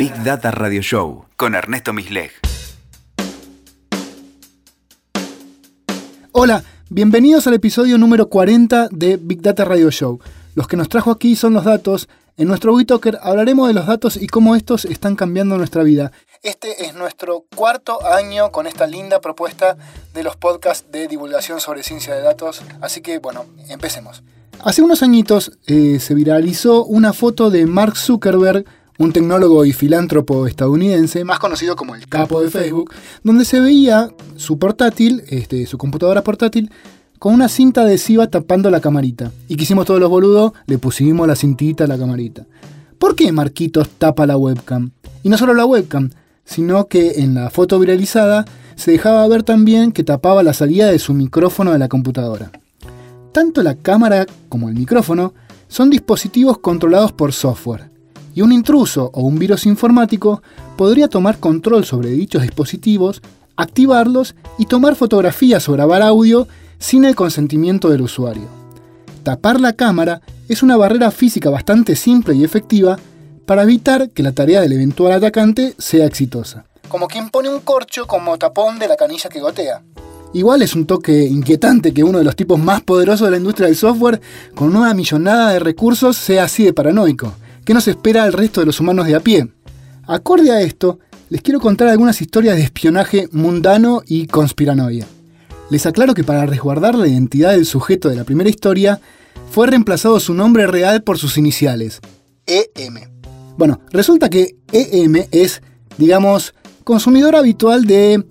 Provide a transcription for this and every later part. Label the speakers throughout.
Speaker 1: Big Data Radio Show con Ernesto Misleg.
Speaker 2: Hola, bienvenidos al episodio número 40 de Big Data Radio Show. Los que nos trajo aquí son los datos. En nuestro WeTalker hablaremos de los datos y cómo estos están cambiando nuestra vida. Este es nuestro cuarto año con esta linda propuesta de los podcasts de divulgación sobre ciencia de datos. Así que bueno, empecemos. Hace unos añitos eh, se viralizó una foto de Mark Zuckerberg, un tecnólogo y filántropo estadounidense, más conocido como el capo de Facebook, donde se veía su portátil, este, su computadora portátil, con una cinta adhesiva tapando la camarita. Y quisimos todos los boludos, le pusimos la cintita a la camarita. ¿Por qué Marquitos tapa la webcam? Y no solo la webcam, sino que en la foto viralizada se dejaba ver también que tapaba la salida de su micrófono de la computadora. Tanto la cámara como el micrófono son dispositivos controlados por software, y un intruso o un virus informático podría tomar control sobre dichos dispositivos, activarlos y tomar fotografías o grabar audio sin el consentimiento del usuario. Tapar la cámara es una barrera física bastante simple y efectiva para evitar que la tarea del eventual atacante sea exitosa. Como quien pone un corcho como tapón de la canilla que gotea. Igual es un toque inquietante que uno de los tipos más poderosos de la industria del software, con una millonada de recursos, sea así de paranoico. ¿Qué nos espera al resto de los humanos de a pie? Acorde a esto, les quiero contar algunas historias de espionaje mundano y conspiranoia. Les aclaro que para resguardar la identidad del sujeto de la primera historia, fue reemplazado su nombre real por sus iniciales, EM. Bueno, resulta que EM es, digamos, consumidor habitual de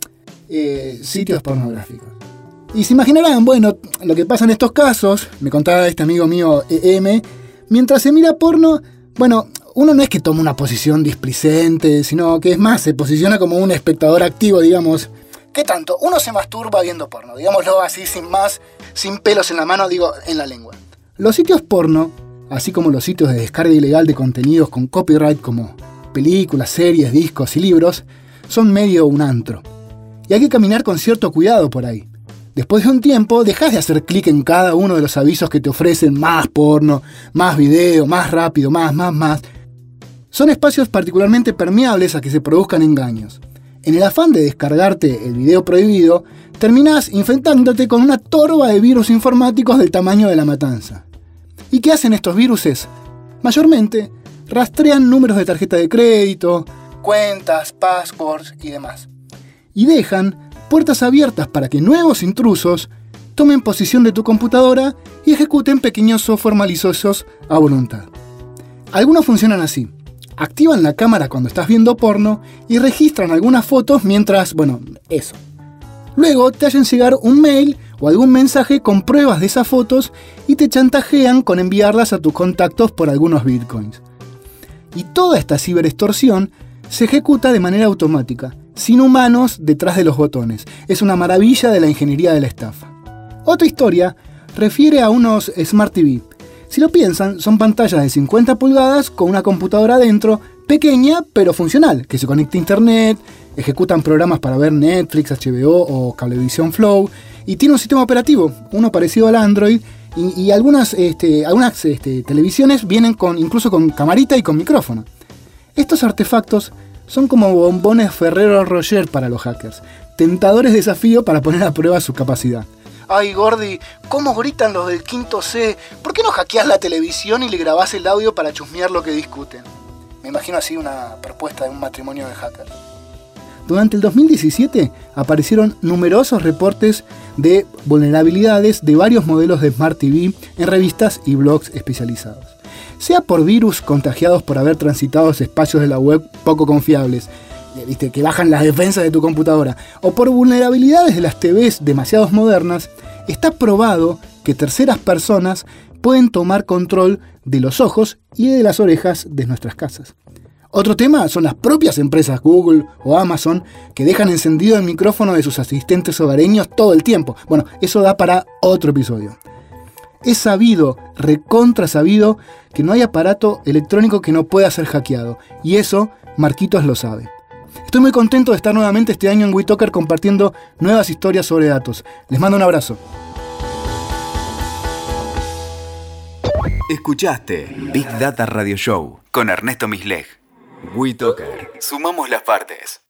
Speaker 2: eh, sitios pornográficos. Y se imaginarán, bueno, lo que pasa en estos casos, me contaba este amigo mío EM, mientras se mira porno, bueno, uno no es que toma una posición displicente, sino que es más, se posiciona como un espectador activo, digamos. ¿Qué tanto? Uno se masturba viendo porno, digámoslo así, sin más, sin pelos en la mano, digo, en la lengua. Los sitios porno, así como los sitios de descarga ilegal de contenidos con copyright como películas, series, discos y libros, son medio un antro y hay que caminar con cierto cuidado por ahí. Después de un tiempo, dejas de hacer clic en cada uno de los avisos que te ofrecen más porno, más video, más rápido, más, más, más. Son espacios particularmente permeables a que se produzcan engaños. En el afán de descargarte el video prohibido, terminas infectándote con una torba de virus informáticos del tamaño de la matanza. ¿Y qué hacen estos viruses? Mayormente, rastrean números de tarjeta de crédito, cuentas, passwords y demás y dejan puertas abiertas para que nuevos intrusos tomen posición de tu computadora y ejecuten pequeños software maliciosos a voluntad. Algunos funcionan así. Activan la cámara cuando estás viendo porno y registran algunas fotos mientras, bueno, eso. Luego te hacen llegar un mail o algún mensaje con pruebas de esas fotos y te chantajean con enviarlas a tus contactos por algunos bitcoins. Y toda esta ciberextorsión se ejecuta de manera automática, sin humanos detrás de los botones. Es una maravilla de la ingeniería de la estafa. Otra historia refiere a unos Smart TV. Si lo piensan, son pantallas de 50 pulgadas con una computadora adentro, pequeña pero funcional, que se conecta a internet, ejecutan programas para ver Netflix, HBO o Cablevisión Flow, y tiene un sistema operativo, uno parecido al Android, y, algunas, este, algunas este, televisiones vienen con, incluso con camarita y con micrófono. Estos artefactos son como bombones Ferrero Roger para los hackers, tentadores desafío para poner a prueba su capacidad. Ay, Gordy, ¿cómo gritan los del quinto C? ¿Por qué no hackeas la televisión y le grabás el audio para chusmear lo que discuten? Me imagino así una propuesta de un matrimonio de hackers. Durante el 2017 aparecieron numerosos reportes de vulnerabilidades de varios modelos de Smart TV en revistas y blogs especializados sea por virus contagiados por haber transitado espacios de la web poco confiables, eh, ¿viste? que bajan las defensas de tu computadora, o por vulnerabilidades de las TVs demasiado modernas, está probado que terceras personas pueden tomar control de los ojos y de las orejas de nuestras casas. Otro tema son las propias empresas Google o Amazon que dejan encendido el micrófono de sus asistentes hogareños todo el tiempo. Bueno, eso da para otro episodio. Es sabido, recontra sabido, que no hay aparato electrónico que no pueda ser hackeado. Y eso, Marquitos lo sabe. Estoy muy contento de estar nuevamente este año en WeTalker compartiendo nuevas historias sobre datos. Les mando un abrazo.
Speaker 1: Escuchaste Big Data Radio Show con Ernesto Misleg. WeToker. Sumamos las partes.